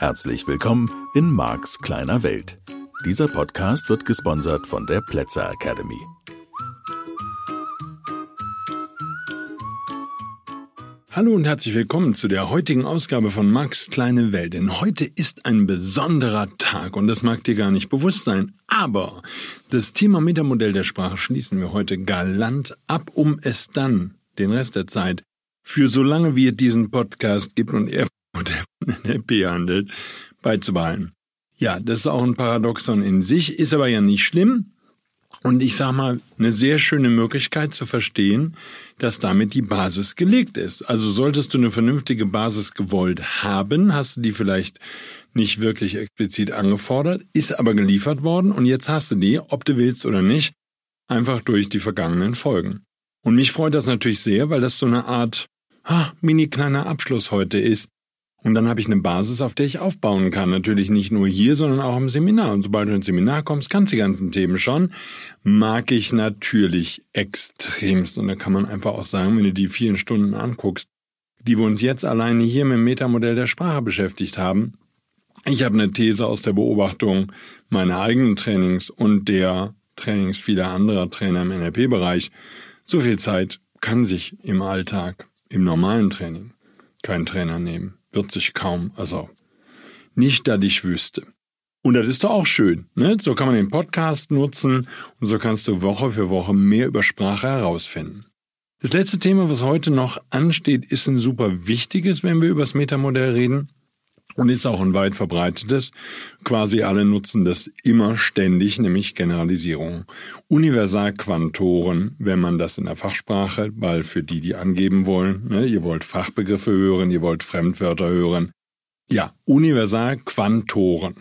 Herzlich willkommen in Marks kleiner Welt. Dieser Podcast wird gesponsert von der Plätzer Academy. Hallo und herzlich willkommen zu der heutigen Ausgabe von Max kleine Welt. Denn heute ist ein besonderer Tag und das mag dir gar nicht bewusst sein. Aber das Thema Metamodell der Sprache schließen wir heute galant ab, um es dann den Rest der Zeit für solange wie es diesen Podcast gibt und er Modell von NLP handelt, beizubehalten. Ja, das ist auch ein Paradoxon in sich, ist aber ja nicht schlimm. Und ich sag mal, eine sehr schöne Möglichkeit zu verstehen, dass damit die Basis gelegt ist. Also solltest du eine vernünftige Basis gewollt haben, hast du die vielleicht nicht wirklich explizit angefordert, ist aber geliefert worden und jetzt hast du die, ob du willst oder nicht, einfach durch die vergangenen Folgen. Und mich freut das natürlich sehr, weil das so eine Art ah, mini kleiner Abschluss heute ist. Und dann habe ich eine Basis, auf der ich aufbauen kann. Natürlich nicht nur hier, sondern auch im Seminar. Und sobald du ins Seminar kommst, kannst du die ganzen Themen schon. Mag ich natürlich extremst. Und da kann man einfach auch sagen, wenn du die vielen Stunden anguckst, die wir uns jetzt alleine hier mit dem Metamodell der Sprache beschäftigt haben. Ich habe eine These aus der Beobachtung meiner eigenen Trainings und der Trainings vieler anderer Trainer im NLP-Bereich. So viel Zeit kann sich im Alltag, im normalen Training, kein Trainer nehmen wird sich kaum, also nicht, dass ich wüsste. Und das ist doch auch schön. Ne? So kann man den Podcast nutzen und so kannst du Woche für Woche mehr über Sprache herausfinden. Das letzte Thema, was heute noch ansteht, ist ein super wichtiges, wenn wir über das Metamodell reden und ist auch ein weit verbreitetes. Quasi alle nutzen das immer ständig, nämlich Generalisierung. Universalquantoren, wenn man das in der Fachsprache, weil für die, die angeben wollen, ne, ihr wollt Fachbegriffe hören, ihr wollt Fremdwörter hören. Ja, Universalquantoren,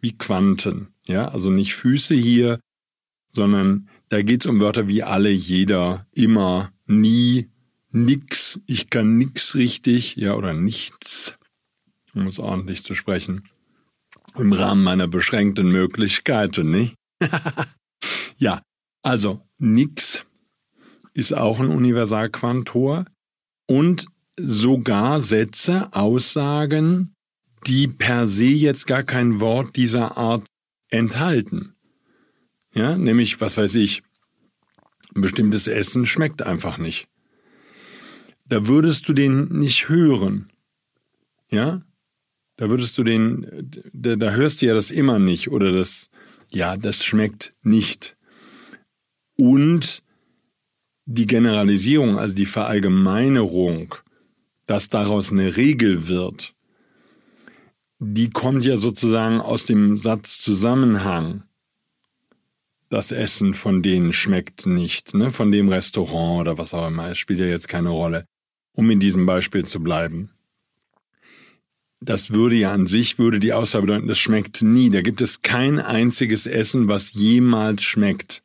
wie Quanten. Ja, also nicht Füße hier, sondern da geht's um Wörter wie alle, jeder, immer, nie, nix, ich kann nix richtig, ja, oder nichts um es ordentlich zu sprechen. Im Rahmen meiner beschränkten Möglichkeiten, nicht? ja, also nix ist auch ein Universalquantor und sogar Sätze, Aussagen, die per se jetzt gar kein Wort dieser Art enthalten. Ja, nämlich, was weiß ich, ein bestimmtes Essen schmeckt einfach nicht. Da würdest du den nicht hören. Ja, da würdest du den, da, da hörst du ja das immer nicht oder das, ja, das schmeckt nicht. Und die Generalisierung, also die Verallgemeinerung, dass daraus eine Regel wird, die kommt ja sozusagen aus dem Satzzusammenhang. Das Essen von denen schmeckt nicht, ne? von dem Restaurant oder was auch immer. Es spielt ja jetzt keine Rolle, um in diesem Beispiel zu bleiben das würde ja an sich, würde die Aussage bedeuten, das schmeckt nie. Da gibt es kein einziges Essen, was jemals schmeckt.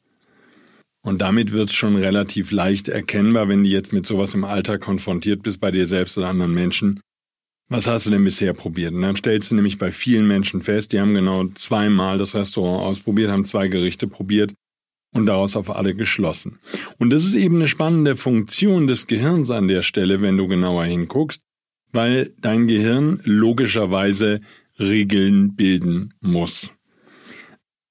Und damit wird es schon relativ leicht erkennbar, wenn du jetzt mit sowas im Alltag konfrontiert bist, bei dir selbst oder anderen Menschen. Was hast du denn bisher probiert? Und dann stellst du nämlich bei vielen Menschen fest, die haben genau zweimal das Restaurant ausprobiert, haben zwei Gerichte probiert und daraus auf alle geschlossen. Und das ist eben eine spannende Funktion des Gehirns an der Stelle, wenn du genauer hinguckst weil dein Gehirn logischerweise Regeln bilden muss.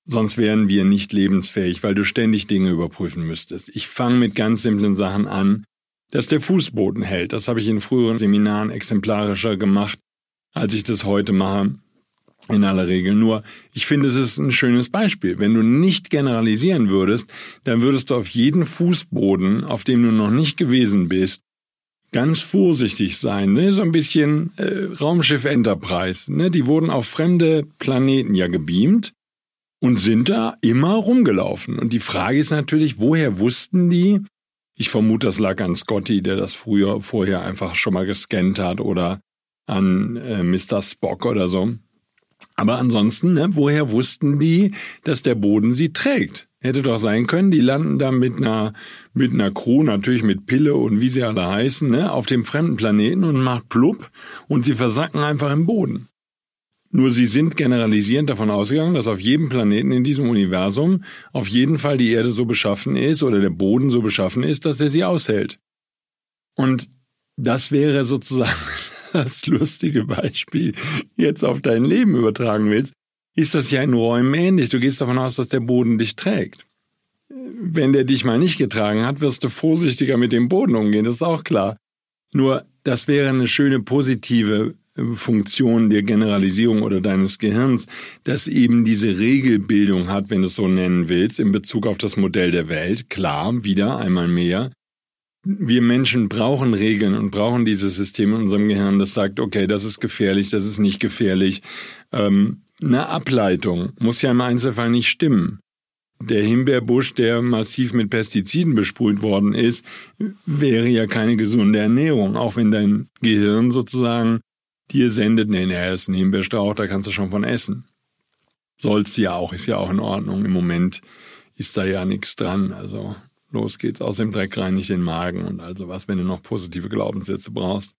Sonst wären wir nicht lebensfähig, weil du ständig Dinge überprüfen müsstest. Ich fange mit ganz simplen Sachen an, dass der Fußboden hält. Das habe ich in früheren Seminaren exemplarischer gemacht, als ich das heute mache. In aller Regel. Nur, ich finde, es ist ein schönes Beispiel. Wenn du nicht generalisieren würdest, dann würdest du auf jeden Fußboden, auf dem du noch nicht gewesen bist, ganz vorsichtig sein. Ne? So ein bisschen äh, Raumschiff Enterprise. Ne? Die wurden auf fremde Planeten ja gebeamt und sind da immer rumgelaufen. Und die Frage ist natürlich, woher wussten die? Ich vermute, das lag an Scotty, der das früher vorher einfach schon mal gescannt hat oder an äh, Mr. Spock oder so. Aber ansonsten, ne, woher wussten die, dass der Boden sie trägt? Hätte doch sein können, die landen da mit einer, mit einer Crew, natürlich mit Pille und wie sie alle heißen, ne, auf dem fremden Planeten und macht plupp und sie versacken einfach im Boden. Nur sie sind generalisierend davon ausgegangen, dass auf jedem Planeten in diesem Universum auf jeden Fall die Erde so beschaffen ist oder der Boden so beschaffen ist, dass er sie aushält. Und das wäre sozusagen das lustige Beispiel jetzt auf dein Leben übertragen willst, ist das ja in Räumen ähnlich. Du gehst davon aus, dass der Boden dich trägt. Wenn der dich mal nicht getragen hat, wirst du vorsichtiger mit dem Boden umgehen, das ist auch klar. Nur, das wäre eine schöne positive Funktion der Generalisierung oder deines Gehirns, das eben diese Regelbildung hat, wenn du es so nennen willst, in Bezug auf das Modell der Welt. Klar, wieder einmal mehr. Wir Menschen brauchen Regeln und brauchen dieses System in unserem Gehirn, das sagt, okay, das ist gefährlich, das ist nicht gefährlich. Ähm, eine Ableitung muss ja im Einzelfall nicht stimmen. Der Himbeerbusch, der massiv mit Pestiziden besprüht worden ist, wäre ja keine gesunde Ernährung, auch wenn dein Gehirn sozusagen dir sendet, nee, nee, ist ein Himbeerstrauch, da kannst du schon von essen. Sollst du ja auch, ist ja auch in Ordnung. Im Moment ist da ja nichts dran. Also los geht's, aus dem Dreck reinigt den Magen und also was, wenn du noch positive Glaubenssätze brauchst.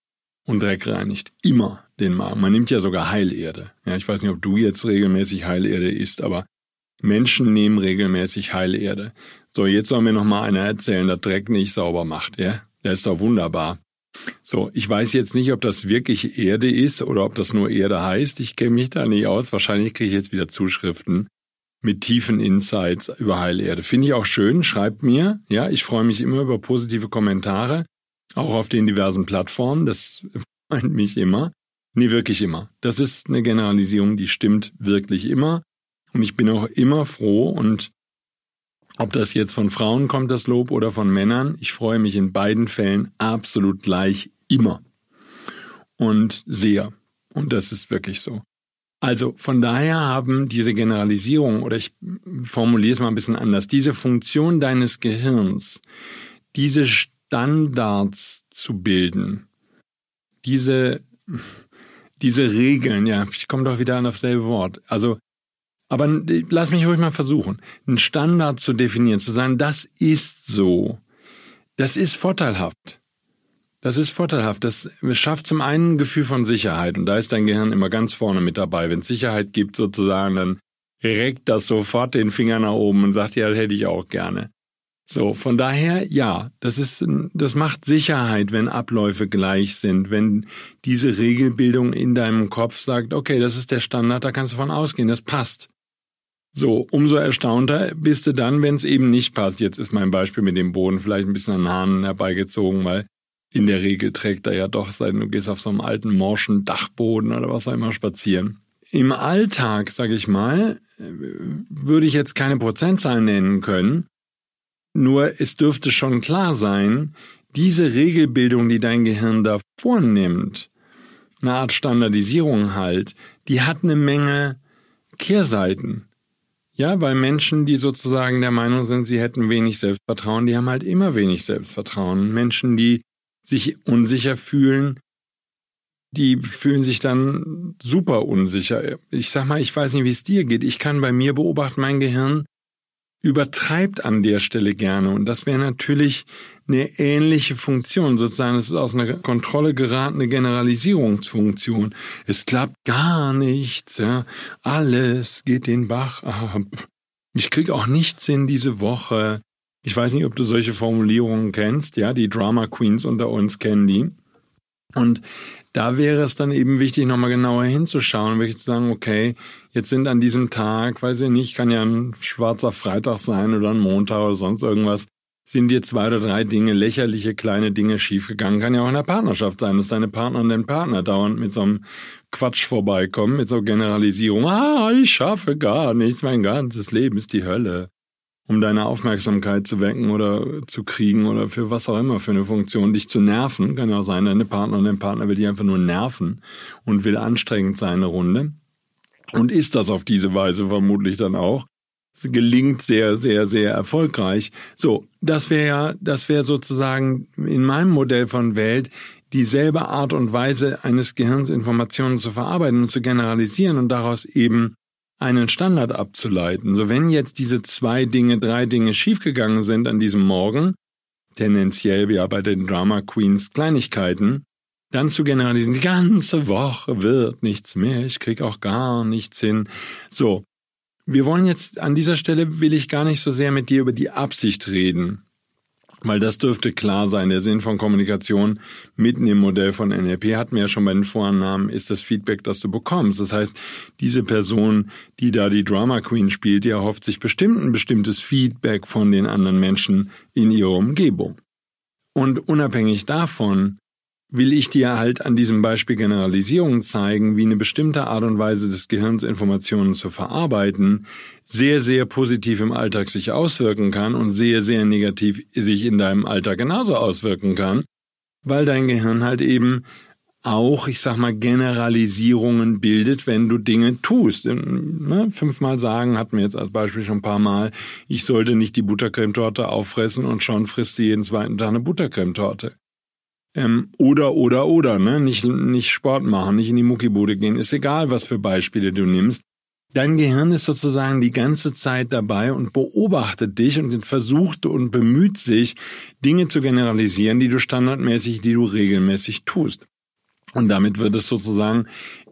Und Dreck reinigt immer den Magen. Man nimmt ja sogar Heilerde. Ja, ich weiß nicht, ob du jetzt regelmäßig Heilerde isst, aber Menschen nehmen regelmäßig Heilerde. So, jetzt soll mir noch mal einer erzählen, dass Dreck nicht sauber macht, ja? Der ist doch wunderbar. So, ich weiß jetzt nicht, ob das wirklich Erde ist oder ob das nur Erde heißt. Ich kenne mich da nicht aus. Wahrscheinlich kriege ich jetzt wieder Zuschriften mit tiefen Insights über Heilerde. Finde ich auch schön. Schreibt mir. Ja, ich freue mich immer über positive Kommentare. Auch auf den diversen Plattformen. Das freut mich immer. Nee, wirklich immer. Das ist eine Generalisierung, die stimmt wirklich immer. Und ich bin auch immer froh und ob das jetzt von Frauen kommt, das Lob, oder von Männern, ich freue mich in beiden Fällen absolut gleich immer. Und sehr. Und das ist wirklich so. Also von daher haben diese Generalisierung, oder ich formuliere es mal ein bisschen anders, diese Funktion deines Gehirns, diese Standards zu bilden, diese, diese Regeln, ja, ich komme doch wieder an dasselbe Wort. Also aber lass mich ruhig mal versuchen, einen Standard zu definieren, zu sagen, das ist so. Das ist vorteilhaft. Das ist vorteilhaft. Das schafft zum einen ein Gefühl von Sicherheit. Und da ist dein Gehirn immer ganz vorne mit dabei. Wenn es Sicherheit gibt, sozusagen, dann reckt das sofort den Finger nach oben und sagt, ja, das hätte ich auch gerne. So, von daher, ja, das ist, das macht Sicherheit, wenn Abläufe gleich sind, wenn diese Regelbildung in deinem Kopf sagt, okay, das ist der Standard, da kannst du von ausgehen, das passt. So, umso erstaunter bist du dann, wenn es eben nicht passt. Jetzt ist mein Beispiel mit dem Boden vielleicht ein bisschen an den Haaren herbeigezogen, weil in der Regel trägt er ja doch, seit du gehst auf so einem alten morschen Dachboden oder was auch immer spazieren. Im Alltag, sage ich mal, würde ich jetzt keine Prozentzahl nennen können. Nur es dürfte schon klar sein, diese Regelbildung, die dein Gehirn da vornimmt, eine Art Standardisierung halt, die hat eine Menge Kehrseiten. Ja, weil Menschen, die sozusagen der Meinung sind, sie hätten wenig Selbstvertrauen, die haben halt immer wenig Selbstvertrauen. Menschen, die sich unsicher fühlen, die fühlen sich dann super unsicher. Ich sag mal, ich weiß nicht, wie es dir geht. Ich kann bei mir beobachten, mein Gehirn übertreibt an der Stelle gerne. Und das wäre natürlich eine ähnliche Funktion, sozusagen. Es ist aus einer Kontrolle geratene Generalisierungsfunktion. Es klappt gar nichts, ja. Alles geht den Bach ab. Ich krieg auch nichts hin diese Woche. Ich weiß nicht, ob du solche Formulierungen kennst, ja. Die Drama Queens unter uns kennen die. Und da wäre es dann eben wichtig, nochmal genauer hinzuschauen, wirklich zu sagen, okay, jetzt sind an diesem Tag, weiß ich nicht, kann ja ein schwarzer Freitag sein oder ein Montag oder sonst irgendwas, sind dir zwei oder drei Dinge, lächerliche kleine Dinge schiefgegangen. Kann ja auch in der Partnerschaft sein, dass deine Partner und dein Partner dauernd mit so einem Quatsch vorbeikommen, mit so Generalisierung. Ah, ich schaffe gar nichts, mein ganzes Leben ist die Hölle. Um deine Aufmerksamkeit zu wecken oder zu kriegen oder für was auch immer für eine Funktion, dich zu nerven. Kann ja auch sein, deine Partner und dein Partner will dich einfach nur nerven und will anstrengend sein eine Runde. Und ist das auf diese Weise vermutlich dann auch gelingt sehr, sehr, sehr erfolgreich. So, das wäre ja, das wäre sozusagen in meinem Modell von Welt dieselbe Art und Weise eines Gehirns Informationen zu verarbeiten und zu generalisieren und daraus eben einen Standard abzuleiten. So, wenn jetzt diese zwei Dinge, drei Dinge schiefgegangen sind an diesem Morgen, tendenziell ja bei den Drama Queens Kleinigkeiten, dann zu generalisieren, die ganze Woche wird nichts mehr, ich krieg auch gar nichts hin. So, wir wollen jetzt an dieser Stelle will ich gar nicht so sehr mit dir über die Absicht reden. Weil das dürfte klar sein. Der Sinn von Kommunikation mitten im Modell von NLP hatten wir ja schon bei den Vorannahmen, ist das Feedback, das du bekommst. Das heißt, diese Person, die da die Drama Queen spielt, die erhofft sich bestimmt ein bestimmtes Feedback von den anderen Menschen in ihrer Umgebung. Und unabhängig davon will ich dir halt an diesem Beispiel Generalisierung zeigen, wie eine bestimmte Art und Weise des Gehirns Informationen zu verarbeiten sehr, sehr positiv im Alltag sich auswirken kann und sehr, sehr negativ sich in deinem Alltag genauso auswirken kann, weil dein Gehirn halt eben auch, ich sag mal, Generalisierungen bildet, wenn du Dinge tust. Ne? Fünfmal sagen, hatten wir jetzt als Beispiel schon ein paar Mal, ich sollte nicht die Buttercremetorte auffressen und schon frisst du jeden zweiten Tag eine Buttercremetorte. Ähm, oder, oder, oder, ne? Nicht, nicht Sport machen, nicht in die Muckibude gehen, ist egal, was für Beispiele du nimmst. Dein Gehirn ist sozusagen die ganze Zeit dabei und beobachtet dich und versucht und bemüht sich, Dinge zu generalisieren, die du standardmäßig, die du regelmäßig tust. Und damit wird es sozusagen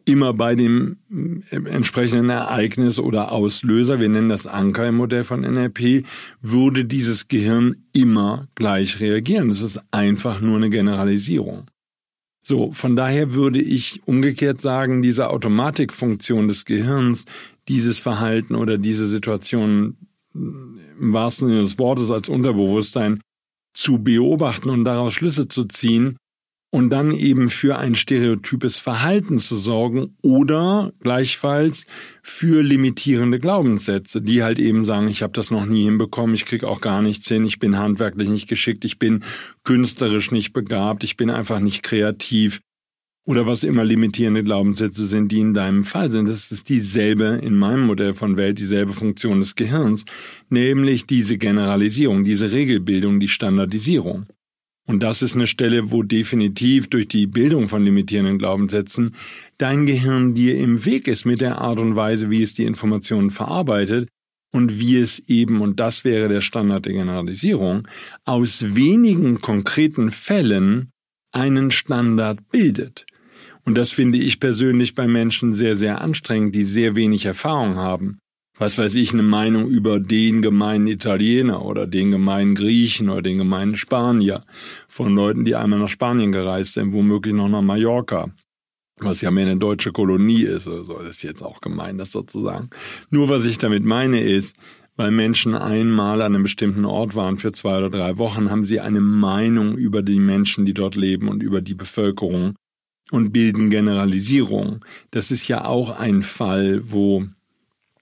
immer bei dem äh, entsprechenden Ereignis oder Auslöser, wir nennen das Anker im Modell von NLP, würde dieses Gehirn immer gleich reagieren. Das ist einfach nur eine Generalisierung. So, von daher würde ich umgekehrt sagen, diese Automatikfunktion des Gehirns, dieses Verhalten oder diese Situation äh, im wahrsten Sinne des Wortes als Unterbewusstsein zu beobachten und daraus Schlüsse zu ziehen, und dann eben für ein stereotypes Verhalten zu sorgen oder gleichfalls für limitierende Glaubenssätze, die halt eben sagen, ich habe das noch nie hinbekommen, ich krieg auch gar nichts hin, ich bin handwerklich nicht geschickt, ich bin künstlerisch nicht begabt, ich bin einfach nicht kreativ oder was immer limitierende Glaubenssätze sind, die in deinem Fall sind. Das ist dieselbe in meinem Modell von Welt, dieselbe Funktion des Gehirns, nämlich diese Generalisierung, diese Regelbildung, die Standardisierung. Und das ist eine Stelle, wo definitiv durch die Bildung von limitierenden Glaubenssätzen dein Gehirn dir im Weg ist mit der Art und Weise, wie es die Informationen verarbeitet und wie es eben, und das wäre der Standard der Generalisierung, aus wenigen konkreten Fällen einen Standard bildet. Und das finde ich persönlich bei Menschen sehr, sehr anstrengend, die sehr wenig Erfahrung haben was weiß ich, eine Meinung über den gemeinen Italiener oder den gemeinen Griechen oder den gemeinen Spanier von Leuten, die einmal nach Spanien gereist sind, womöglich noch nach Mallorca, was ja mehr eine deutsche Kolonie ist, oder so, das ist jetzt auch gemein, das sozusagen. Nur was ich damit meine ist, weil Menschen einmal an einem bestimmten Ort waren für zwei oder drei Wochen, haben sie eine Meinung über die Menschen, die dort leben und über die Bevölkerung und bilden Generalisierung. Das ist ja auch ein Fall, wo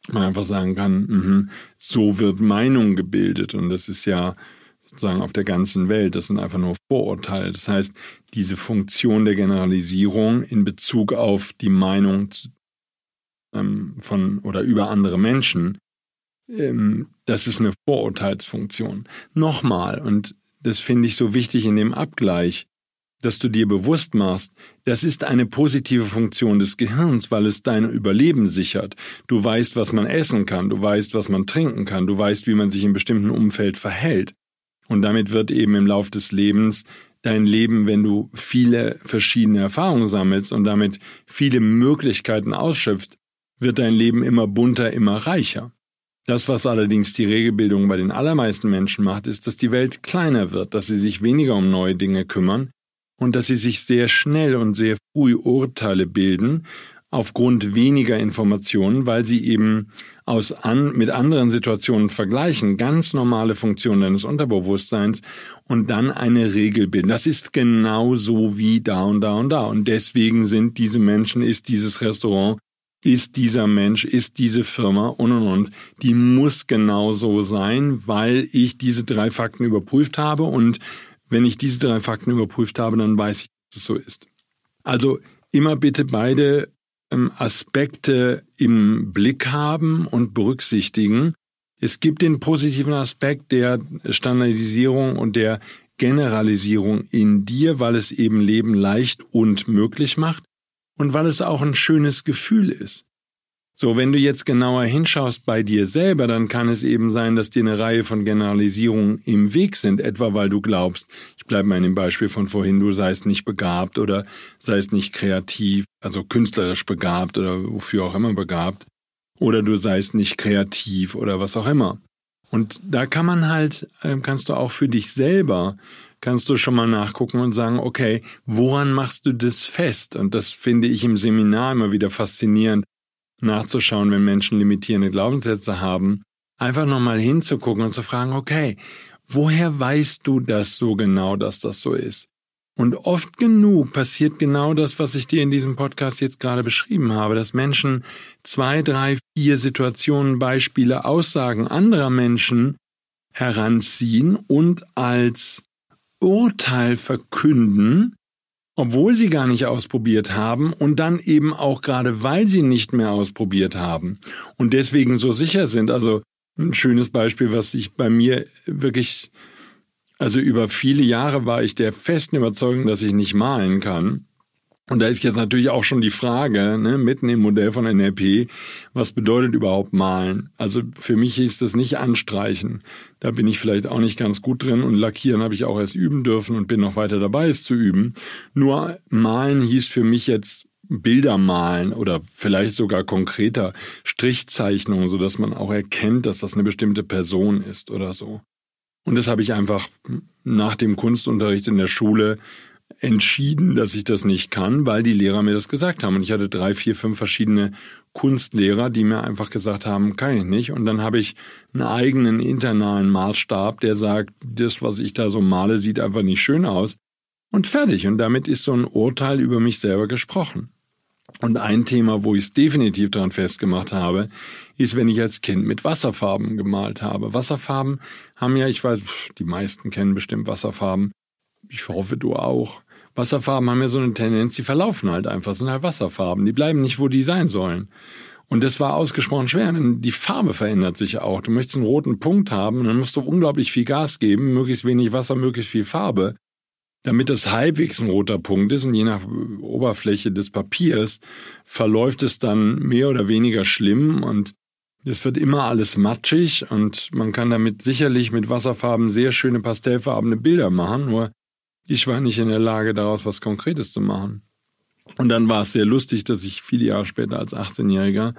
man einfach sagen kann, mh, so wird Meinung gebildet und das ist ja sozusagen auf der ganzen Welt, das sind einfach nur Vorurteile. Das heißt, diese Funktion der Generalisierung in Bezug auf die Meinung ähm, von oder über andere Menschen, ähm, das ist eine Vorurteilsfunktion. Nochmal, und das finde ich so wichtig in dem Abgleich, dass du dir bewusst machst, das ist eine positive Funktion des Gehirns, weil es dein Überleben sichert. Du weißt, was man essen kann, du weißt, was man trinken kann, du weißt, wie man sich in bestimmten Umfeld verhält. Und damit wird eben im Lauf des Lebens dein Leben, wenn du viele verschiedene Erfahrungen sammelst und damit viele Möglichkeiten ausschöpfst, wird dein Leben immer bunter, immer reicher. Das, was allerdings die Regelbildung bei den allermeisten Menschen macht, ist, dass die Welt kleiner wird, dass sie sich weniger um neue Dinge kümmern und dass sie sich sehr schnell und sehr früh Urteile bilden aufgrund weniger Informationen, weil sie eben aus an, mit anderen Situationen vergleichen, ganz normale Funktionen deines Unterbewusstseins und dann eine Regel bilden. Das ist genau so wie da und da und da. Und deswegen sind diese Menschen, ist dieses Restaurant, ist dieser Mensch, ist diese Firma und und und. Die muss genau so sein, weil ich diese drei Fakten überprüft habe und wenn ich diese drei Fakten überprüft habe, dann weiß ich, dass es so ist. Also immer bitte beide ähm, Aspekte im Blick haben und berücksichtigen. Es gibt den positiven Aspekt der Standardisierung und der Generalisierung in dir, weil es eben Leben leicht und möglich macht und weil es auch ein schönes Gefühl ist. So, wenn du jetzt genauer hinschaust bei dir selber, dann kann es eben sein, dass dir eine Reihe von Generalisierungen im Weg sind, etwa weil du glaubst, ich bleibe mal in dem Beispiel von vorhin, du seist nicht begabt oder seist nicht kreativ, also künstlerisch begabt oder wofür auch immer begabt, oder du seist nicht kreativ oder was auch immer. Und da kann man halt, ähm, kannst du auch für dich selber, kannst du schon mal nachgucken und sagen, okay, woran machst du das fest? Und das finde ich im Seminar immer wieder faszinierend, nachzuschauen, wenn Menschen limitierende Glaubenssätze haben, einfach nochmal hinzugucken und zu fragen, okay, woher weißt du das so genau, dass das so ist? Und oft genug passiert genau das, was ich dir in diesem Podcast jetzt gerade beschrieben habe, dass Menschen zwei, drei, vier Situationen, Beispiele, Aussagen anderer Menschen heranziehen und als Urteil verkünden, obwohl sie gar nicht ausprobiert haben und dann eben auch gerade weil sie nicht mehr ausprobiert haben und deswegen so sicher sind. Also ein schönes Beispiel, was ich bei mir wirklich also über viele Jahre war ich der festen Überzeugung, dass ich nicht malen kann. Und da ist jetzt natürlich auch schon die Frage, ne, mitten im Modell von NLP, was bedeutet überhaupt malen? Also für mich hieß das nicht anstreichen. Da bin ich vielleicht auch nicht ganz gut drin und lackieren habe ich auch erst üben dürfen und bin noch weiter dabei, es zu üben. Nur malen hieß für mich jetzt Bilder malen oder vielleicht sogar konkreter Strichzeichnungen, so dass man auch erkennt, dass das eine bestimmte Person ist oder so. Und das habe ich einfach nach dem Kunstunterricht in der Schule entschieden, dass ich das nicht kann, weil die Lehrer mir das gesagt haben. Und ich hatte drei, vier, fünf verschiedene Kunstlehrer, die mir einfach gesagt haben, kann ich nicht. Und dann habe ich einen eigenen internalen Maßstab, der sagt, das, was ich da so male, sieht einfach nicht schön aus. Und fertig. Und damit ist so ein Urteil über mich selber gesprochen. Und ein Thema, wo ich es definitiv daran festgemacht habe, ist, wenn ich als Kind mit Wasserfarben gemalt habe. Wasserfarben haben ja, ich weiß, die meisten kennen bestimmt Wasserfarben. Ich hoffe, du auch. Wasserfarben haben ja so eine Tendenz, die verlaufen halt einfach, sind halt Wasserfarben. Die bleiben nicht, wo die sein sollen. Und das war ausgesprochen schwer, denn die Farbe verändert sich auch. Du möchtest einen roten Punkt haben, dann musst du unglaublich viel Gas geben, möglichst wenig Wasser, möglichst viel Farbe damit das halbwegs ein roter Punkt ist und je nach Oberfläche des Papiers verläuft es dann mehr oder weniger schlimm und es wird immer alles matschig und man kann damit sicherlich mit Wasserfarben sehr schöne pastellfarbene Bilder machen, nur ich war nicht in der Lage, daraus was Konkretes zu machen. Und dann war es sehr lustig, dass ich viele Jahre später als 18-Jähriger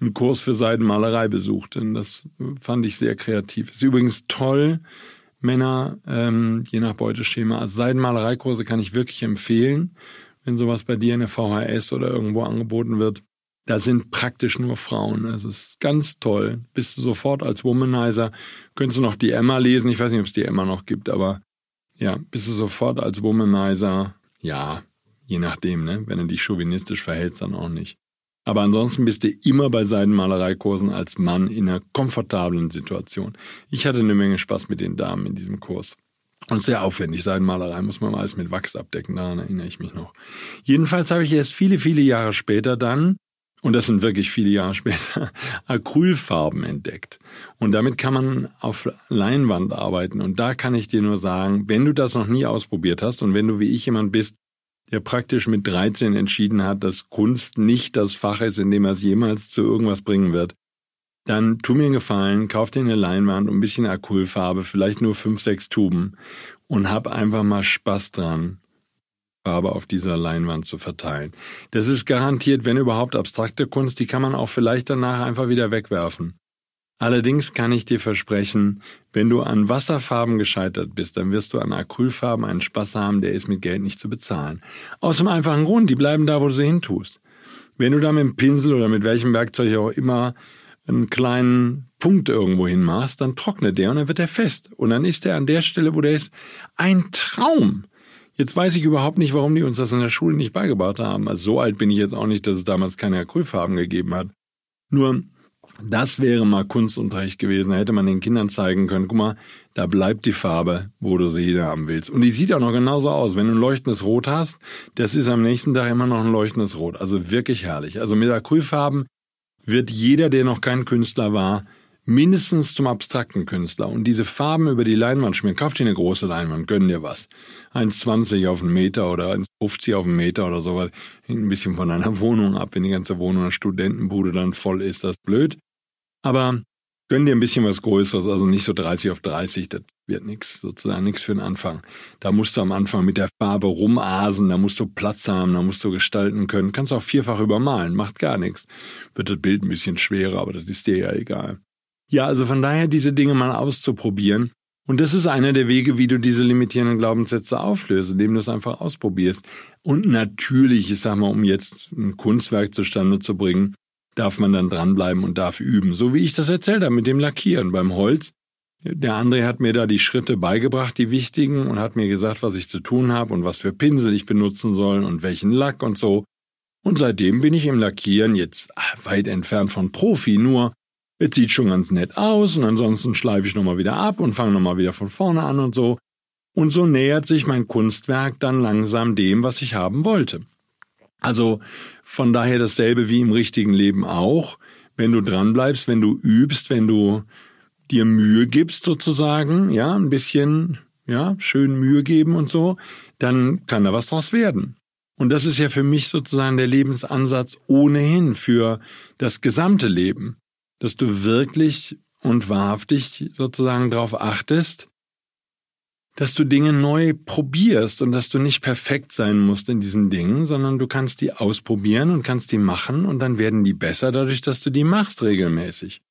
einen Kurs für Seidenmalerei besuchte. Und das fand ich sehr kreativ. Ist übrigens toll, Männer, ähm, je nach Beuteschema. Also Seidenmalereikurse kann ich wirklich empfehlen, wenn sowas bei dir in der VHS oder irgendwo angeboten wird. Da sind praktisch nur Frauen. Also es ist ganz toll. Bist du sofort als Womanizer. Könntest du noch die Emma lesen? Ich weiß nicht, ob es die Emma noch gibt, aber ja, bist du sofort als Womanizer. Ja, je nachdem, ne? Wenn du dich chauvinistisch verhältst, dann auch nicht. Aber ansonsten bist du immer bei Seidenmalereikursen als Mann in einer komfortablen Situation. Ich hatte eine Menge Spaß mit den Damen in diesem Kurs. Und sehr aufwendig. Seidenmalerei muss man alles mit Wachs abdecken, daran erinnere ich mich noch. Jedenfalls habe ich erst viele, viele Jahre später dann, und das sind wirklich viele Jahre später, Acrylfarben entdeckt. Und damit kann man auf Leinwand arbeiten. Und da kann ich dir nur sagen, wenn du das noch nie ausprobiert hast und wenn du wie ich jemand bist, der praktisch mit 13 entschieden hat, dass Kunst nicht das Fach ist, in dem er es jemals zu irgendwas bringen wird, dann tu mir einen Gefallen, kauf dir eine Leinwand und ein bisschen Acrylfarbe, vielleicht nur fünf, sechs Tuben und hab einfach mal Spaß dran, Farbe auf dieser Leinwand zu verteilen. Das ist garantiert, wenn überhaupt abstrakte Kunst, die kann man auch vielleicht danach einfach wieder wegwerfen. Allerdings kann ich dir versprechen, wenn du an Wasserfarben gescheitert bist, dann wirst du an Acrylfarben einen Spaß haben, der ist mit Geld nicht zu bezahlen. Aus dem einfachen Grund, die bleiben da, wo du sie hintust. Wenn du da mit dem Pinsel oder mit welchem Werkzeug auch immer einen kleinen Punkt irgendwo hin machst, dann trocknet der und dann wird er fest. Und dann ist er an der Stelle, wo der ist, ein Traum. Jetzt weiß ich überhaupt nicht, warum die uns das in der Schule nicht beigebracht haben. Also so alt bin ich jetzt auch nicht, dass es damals keine Acrylfarben gegeben hat. Nur das wäre mal Kunstunterricht gewesen. Da hätte man den Kindern zeigen können, guck mal, da bleibt die Farbe, wo du sie haben willst. Und die sieht auch noch genauso aus. Wenn du ein leuchtendes Rot hast, das ist am nächsten Tag immer noch ein leuchtendes Rot. Also wirklich herrlich. Also mit Acrylfarben wird jeder, der noch kein Künstler war, mindestens zum abstrakten Künstler. Und diese Farben über die Leinwand schmieren. Kauf dir eine große Leinwand, gönn dir was. 1,20 auf einen Meter oder 1,50 auf einen Meter oder so. Hängt ein bisschen von deiner Wohnung ab. Wenn die ganze Wohnung eine Studentenbude dann voll ist, das ist blöd. Aber gönn dir ein bisschen was Größeres, also nicht so 30 auf 30, das wird nichts, sozusagen nichts für den Anfang. Da musst du am Anfang mit der Farbe rumasen, da musst du Platz haben, da musst du gestalten können. Kannst auch vierfach übermalen, macht gar nichts. Wird das Bild ein bisschen schwerer, aber das ist dir ja egal. Ja, also von daher diese Dinge mal auszuprobieren. Und das ist einer der Wege, wie du diese limitierenden Glaubenssätze auflöst, indem du es einfach ausprobierst. Und natürlich, ich sag mal, um jetzt ein Kunstwerk zustande zu bringen, darf man dann dranbleiben und darf üben. So wie ich das erzählt habe mit dem Lackieren beim Holz. Der André hat mir da die Schritte beigebracht, die wichtigen, und hat mir gesagt, was ich zu tun habe und was für Pinsel ich benutzen soll und welchen Lack und so. Und seitdem bin ich im Lackieren jetzt weit entfernt von Profi, nur es sieht schon ganz nett aus und ansonsten schleife ich nochmal wieder ab und fange nochmal wieder von vorne an und so. Und so nähert sich mein Kunstwerk dann langsam dem, was ich haben wollte. Also von daher dasselbe wie im richtigen Leben auch. Wenn du dranbleibst, wenn du übst, wenn du dir Mühe gibst sozusagen, ja, ein bisschen, ja, schön Mühe geben und so, dann kann da was draus werden. Und das ist ja für mich sozusagen der Lebensansatz ohnehin für das gesamte Leben, dass du wirklich und wahrhaftig sozusagen darauf achtest, dass du Dinge neu probierst und dass du nicht perfekt sein musst in diesen Dingen, sondern du kannst die ausprobieren und kannst die machen und dann werden die besser dadurch, dass du die machst regelmäßig.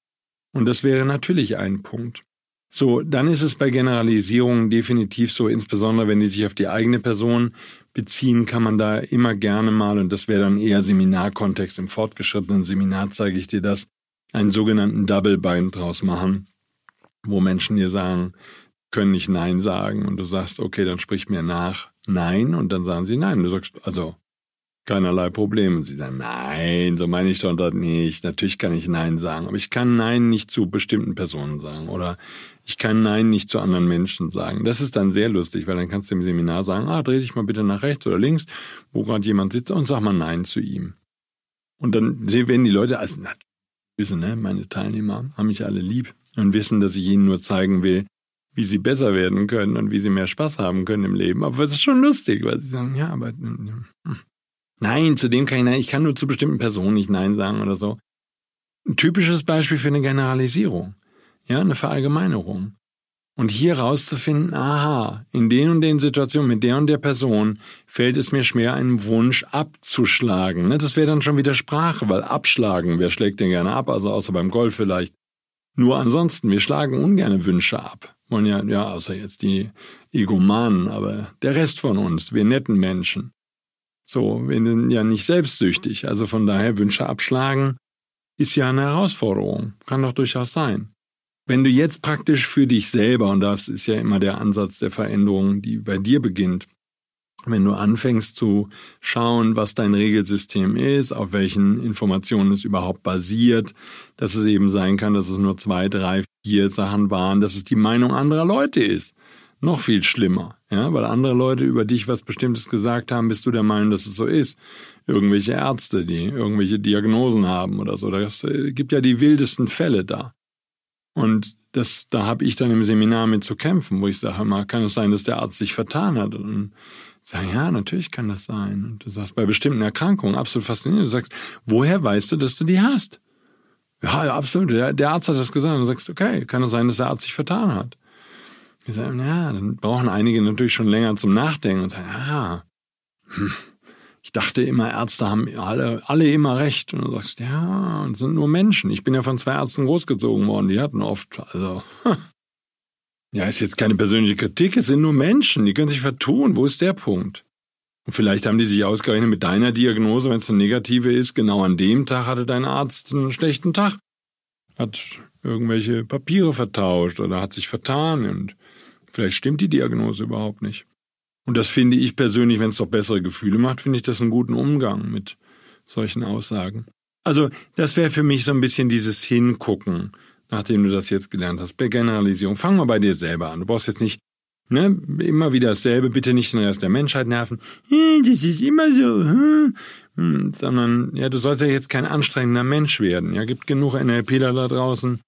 Und das wäre natürlich ein Punkt. So, dann ist es bei Generalisierungen definitiv so, insbesondere wenn die sich auf die eigene Person beziehen, kann man da immer gerne mal, und das wäre dann eher Seminarkontext, im fortgeschrittenen Seminar zeige ich dir das, einen sogenannten Double Bind draus machen, wo Menschen dir sagen, können nicht Nein sagen und du sagst, okay, dann sprich mir nach Nein und dann sagen sie Nein. Du sagst, also keinerlei Problem. Und sie sagen, nein, so meine ich doch das nicht. Natürlich kann ich Nein sagen, aber ich kann Nein nicht zu bestimmten Personen sagen oder ich kann Nein nicht zu anderen Menschen sagen. Das ist dann sehr lustig, weil dann kannst du im Seminar sagen, ah, dreh dich mal bitte nach rechts oder links, wo gerade jemand sitzt und sag mal Nein zu ihm. Und dann werden die Leute, also, na, wissen, ne, meine Teilnehmer haben mich alle lieb und wissen, dass ich ihnen nur zeigen will, wie sie besser werden können und wie sie mehr Spaß haben können im Leben. Aber es ist schon lustig, weil sie sagen, ja, aber hm, nein, zu dem kann ich nein, ich kann nur zu bestimmten Personen nicht nein sagen oder so. Ein typisches Beispiel für eine Generalisierung, ja, eine Verallgemeinerung. Und hier rauszufinden, aha, in den und den Situationen mit der und der Person fällt es mir schwer, einen Wunsch abzuschlagen. Ne? Das wäre dann schon wieder Sprache, weil abschlagen, wer schlägt den gerne ab, also außer beim Golf vielleicht. Nur ansonsten, wir schlagen ungerne Wünsche ab wollen ja, ja, außer jetzt die Egomanen, aber der Rest von uns, wir netten Menschen. So, wir sind ja nicht selbstsüchtig, also von daher Wünsche abschlagen ist ja eine Herausforderung, kann doch durchaus sein. Wenn du jetzt praktisch für dich selber, und das ist ja immer der Ansatz der Veränderung, die bei dir beginnt, wenn du anfängst zu schauen, was dein Regelsystem ist, auf welchen Informationen es überhaupt basiert, dass es eben sein kann, dass es nur zwei, drei, vier Sachen waren, dass es die Meinung anderer Leute ist. Noch viel schlimmer, ja, weil andere Leute über dich was Bestimmtes gesagt haben, bist du der Meinung, dass es so ist. Irgendwelche Ärzte, die irgendwelche Diagnosen haben oder so. Das äh, gibt ja die wildesten Fälle da. Und das, da habe ich dann im Seminar mit zu kämpfen, wo ich sage, mal, kann es sein, dass der Arzt sich vertan hat? Und sage, ja, natürlich kann das sein. Und du sagst, bei bestimmten Erkrankungen, absolut faszinierend. Du sagst, woher weißt du, dass du die hast? Ja, absolut. Der, der Arzt hat das gesagt. Und du sagst, okay, kann es sein, dass der Arzt sich vertan hat? Wir sagen, ja, dann brauchen einige natürlich schon länger zum Nachdenken und sagen, ja, hm, ich dachte immer, Ärzte haben alle, alle immer recht. Und du sagst, ja, und sind nur Menschen. Ich bin ja von zwei Ärzten großgezogen worden, die hatten oft, also, ja, ist jetzt keine persönliche Kritik, es sind nur Menschen, die können sich vertun. Wo ist der Punkt? Und vielleicht haben die sich ausgerechnet mit deiner Diagnose, wenn es eine negative ist, genau an dem Tag hatte dein Arzt einen schlechten Tag. Hat irgendwelche Papiere vertauscht oder hat sich vertan und vielleicht stimmt die Diagnose überhaupt nicht. Und das finde ich persönlich, wenn es doch bessere Gefühle macht, finde ich das einen guten Umgang mit solchen Aussagen. Also, das wäre für mich so ein bisschen dieses Hingucken, nachdem du das jetzt gelernt hast. Bei Generalisierung. Fang mal bei dir selber an. Du brauchst jetzt nicht Ne? Immer wieder dasselbe, bitte nicht den Rest der Menschheit nerven. Das ist immer so. Hm, sondern, ja, du sollst ja jetzt kein anstrengender Mensch werden. Ja, gibt genug NLPler da draußen,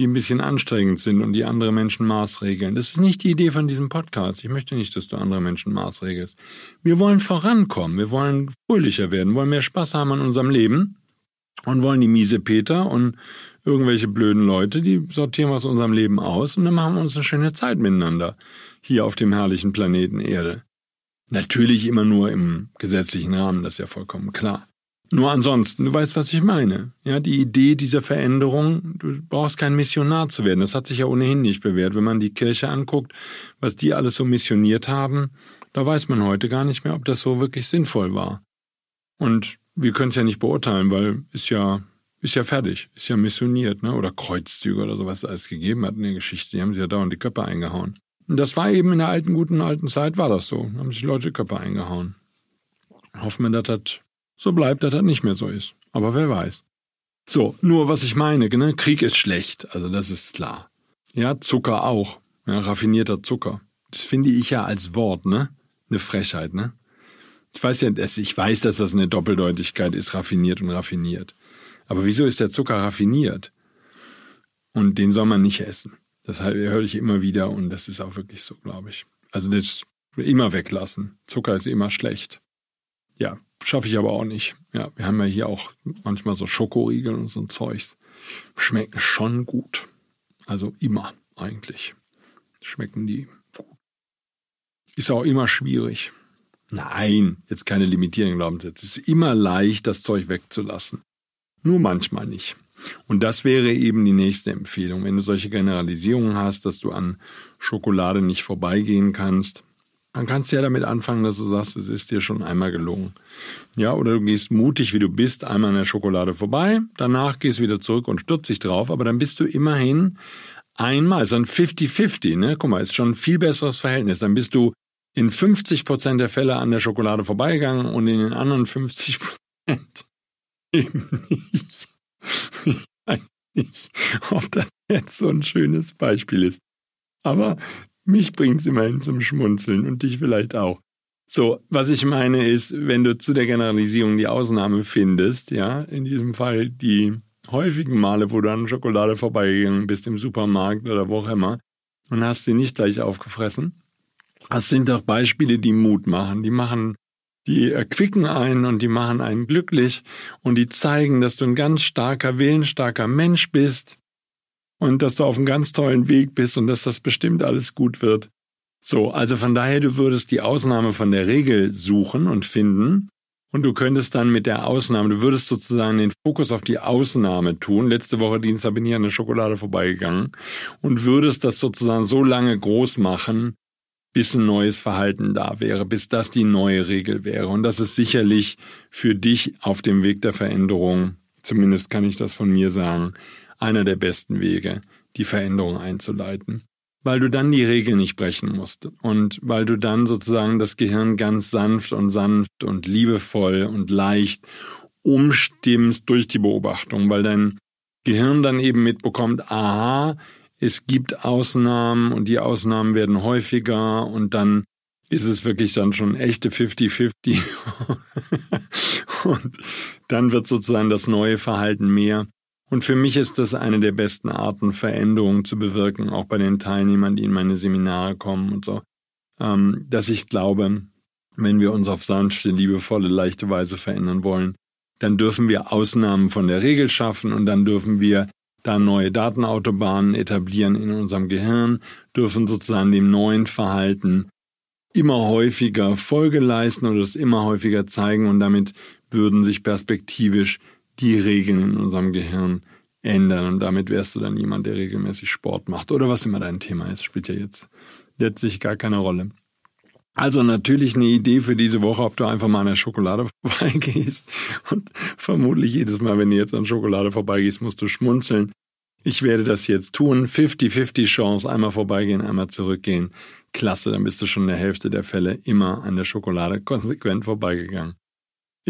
die ein bisschen anstrengend sind und die andere Menschen maßregeln. Das ist nicht die Idee von diesem Podcast. Ich möchte nicht, dass du andere Menschen maßregelst. Wir wollen vorankommen. Wir wollen fröhlicher werden, wollen mehr Spaß haben an unserem Leben und wollen die miese Peter und irgendwelche blöden Leute, die sortieren wir aus unserem Leben aus und dann machen wir uns eine schöne Zeit miteinander hier auf dem herrlichen Planeten Erde. Natürlich immer nur im gesetzlichen Rahmen, das ist ja vollkommen klar. Nur ansonsten, du weißt, was ich meine. Ja, die Idee dieser Veränderung, du brauchst kein Missionar zu werden. Das hat sich ja ohnehin nicht bewährt. Wenn man die Kirche anguckt, was die alles so missioniert haben, da weiß man heute gar nicht mehr, ob das so wirklich sinnvoll war. Und wir können es ja nicht beurteilen, weil ist ja, ist ja fertig, ist ja missioniert, ne? Oder Kreuzzüge oder sowas alles gegeben hat in der Geschichte. Die haben sich ja dauernd die Köpfe eingehauen. Und das war eben in der alten, guten alten Zeit war das so. Da haben sich Leute die Köpfe eingehauen. Hoffen wir, dass das so bleibt, dass das nicht mehr so ist. Aber wer weiß. So, nur was ich meine, ne? Krieg ist schlecht, also das ist klar. Ja, Zucker auch. Ja, raffinierter Zucker. Das finde ich ja als Wort, ne? Eine Frechheit, ne? Ich weiß ja, ich weiß, dass das eine Doppeldeutigkeit ist, raffiniert und raffiniert. Aber wieso ist der Zucker raffiniert? Und den soll man nicht essen. Das höre ich immer wieder und das ist auch wirklich so, glaube ich. Also das immer weglassen. Zucker ist immer schlecht. Ja, schaffe ich aber auch nicht. Ja, wir haben ja hier auch manchmal so Schokoriegel und so ein Zeugs. Schmecken schon gut. Also immer eigentlich. Schmecken die gut. Ist auch immer schwierig. Nein, jetzt keine limitierenden Glaubenssätze. Es ist immer leicht, das Zeug wegzulassen. Nur manchmal nicht. Und das wäre eben die nächste Empfehlung. Wenn du solche Generalisierungen hast, dass du an Schokolade nicht vorbeigehen kannst, dann kannst du ja damit anfangen, dass du sagst, es ist dir schon einmal gelungen. Ja, oder du gehst mutig, wie du bist, einmal an der Schokolade vorbei, danach gehst du wieder zurück und stürzt dich drauf, aber dann bist du immerhin einmal, ist dann 50-50, ne? Guck mal, ist schon ein viel besseres Verhältnis. Dann bist du in 50 Prozent der Fälle an der Schokolade vorbeigegangen und in den anderen 50 Prozent eben nicht. Ich weiß nicht, ob das jetzt so ein schönes Beispiel ist. Aber mich bringt es immerhin zum Schmunzeln und dich vielleicht auch. So, was ich meine ist, wenn du zu der Generalisierung die Ausnahme findest, ja, in diesem Fall die häufigen Male, wo du an Schokolade vorbeigegangen bist im Supermarkt oder wo auch immer und hast sie nicht gleich aufgefressen, das sind doch Beispiele, die Mut machen. Die machen, die erquicken einen und die machen einen glücklich und die zeigen, dass du ein ganz starker, willensstarker Mensch bist und dass du auf einem ganz tollen Weg bist und dass das bestimmt alles gut wird. So, also von daher, du würdest die Ausnahme von der Regel suchen und finden und du könntest dann mit der Ausnahme, du würdest sozusagen den Fokus auf die Ausnahme tun. Letzte Woche Dienstag bin ich an der Schokolade vorbeigegangen und würdest das sozusagen so lange groß machen, bis ein neues Verhalten da wäre, bis das die neue Regel wäre. Und das ist sicherlich für dich auf dem Weg der Veränderung, zumindest kann ich das von mir sagen, einer der besten Wege, die Veränderung einzuleiten. Weil du dann die Regel nicht brechen musst und weil du dann sozusagen das Gehirn ganz sanft und sanft und liebevoll und leicht umstimmst durch die Beobachtung, weil dein Gehirn dann eben mitbekommt, aha, es gibt Ausnahmen und die Ausnahmen werden häufiger und dann ist es wirklich dann schon echte 50-50 und dann wird sozusagen das neue Verhalten mehr. Und für mich ist das eine der besten Arten, Veränderungen zu bewirken, auch bei den Teilnehmern, die in meine Seminare kommen und so, ähm, dass ich glaube, wenn wir uns auf sanfte, liebevolle, leichte Weise verändern wollen, dann dürfen wir Ausnahmen von der Regel schaffen und dann dürfen wir da neue Datenautobahnen etablieren in unserem Gehirn, dürfen sozusagen dem neuen Verhalten immer häufiger Folge leisten oder es immer häufiger zeigen und damit würden sich perspektivisch die Regeln in unserem Gehirn ändern und damit wärst du dann jemand, der regelmäßig Sport macht oder was immer dein Thema ist, spielt ja jetzt letztlich gar keine Rolle. Also natürlich eine Idee für diese Woche, ob du einfach mal an der Schokolade vorbeigehst. Und vermutlich jedes Mal, wenn du jetzt an Schokolade vorbeigehst, musst du schmunzeln. Ich werde das jetzt tun. 50-50 Chance, einmal vorbeigehen, einmal zurückgehen. Klasse, dann bist du schon in der Hälfte der Fälle immer an der Schokolade konsequent vorbeigegangen.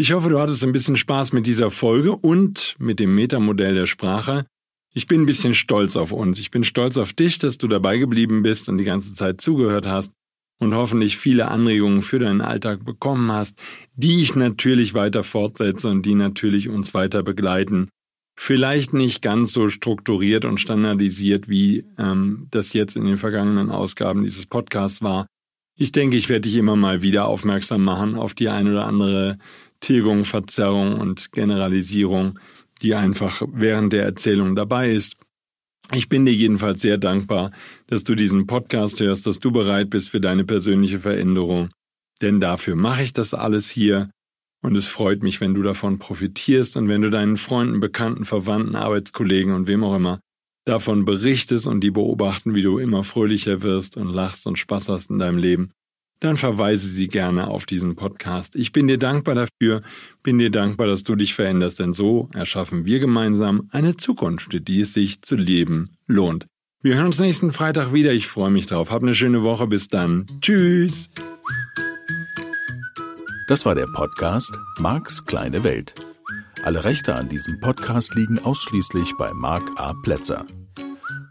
Ich hoffe, du hattest ein bisschen Spaß mit dieser Folge und mit dem Metamodell der Sprache. Ich bin ein bisschen stolz auf uns. Ich bin stolz auf dich, dass du dabei geblieben bist und die ganze Zeit zugehört hast und hoffentlich viele Anregungen für deinen Alltag bekommen hast, die ich natürlich weiter fortsetze und die natürlich uns weiter begleiten. Vielleicht nicht ganz so strukturiert und standardisiert, wie ähm, das jetzt in den vergangenen Ausgaben dieses Podcasts war. Ich denke, ich werde dich immer mal wieder aufmerksam machen auf die ein oder andere Tilgung, Verzerrung und Generalisierung, die einfach während der Erzählung dabei ist. Ich bin dir jedenfalls sehr dankbar, dass du diesen Podcast hörst, dass du bereit bist für deine persönliche Veränderung. Denn dafür mache ich das alles hier. Und es freut mich, wenn du davon profitierst und wenn du deinen Freunden, Bekannten, Verwandten, Arbeitskollegen und wem auch immer davon berichtest und die beobachten, wie du immer fröhlicher wirst und lachst und Spaß hast in deinem Leben, dann verweise sie gerne auf diesen Podcast. Ich bin dir dankbar dafür, bin dir dankbar, dass du dich veränderst, denn so erschaffen wir gemeinsam eine Zukunft, die es sich zu leben lohnt. Wir hören uns nächsten Freitag wieder. Ich freue mich drauf. Hab eine schöne Woche. Bis dann. Tschüss. Das war der Podcast Marks kleine Welt. Alle Rechte an diesem Podcast liegen ausschließlich bei Mark A. Plätzer.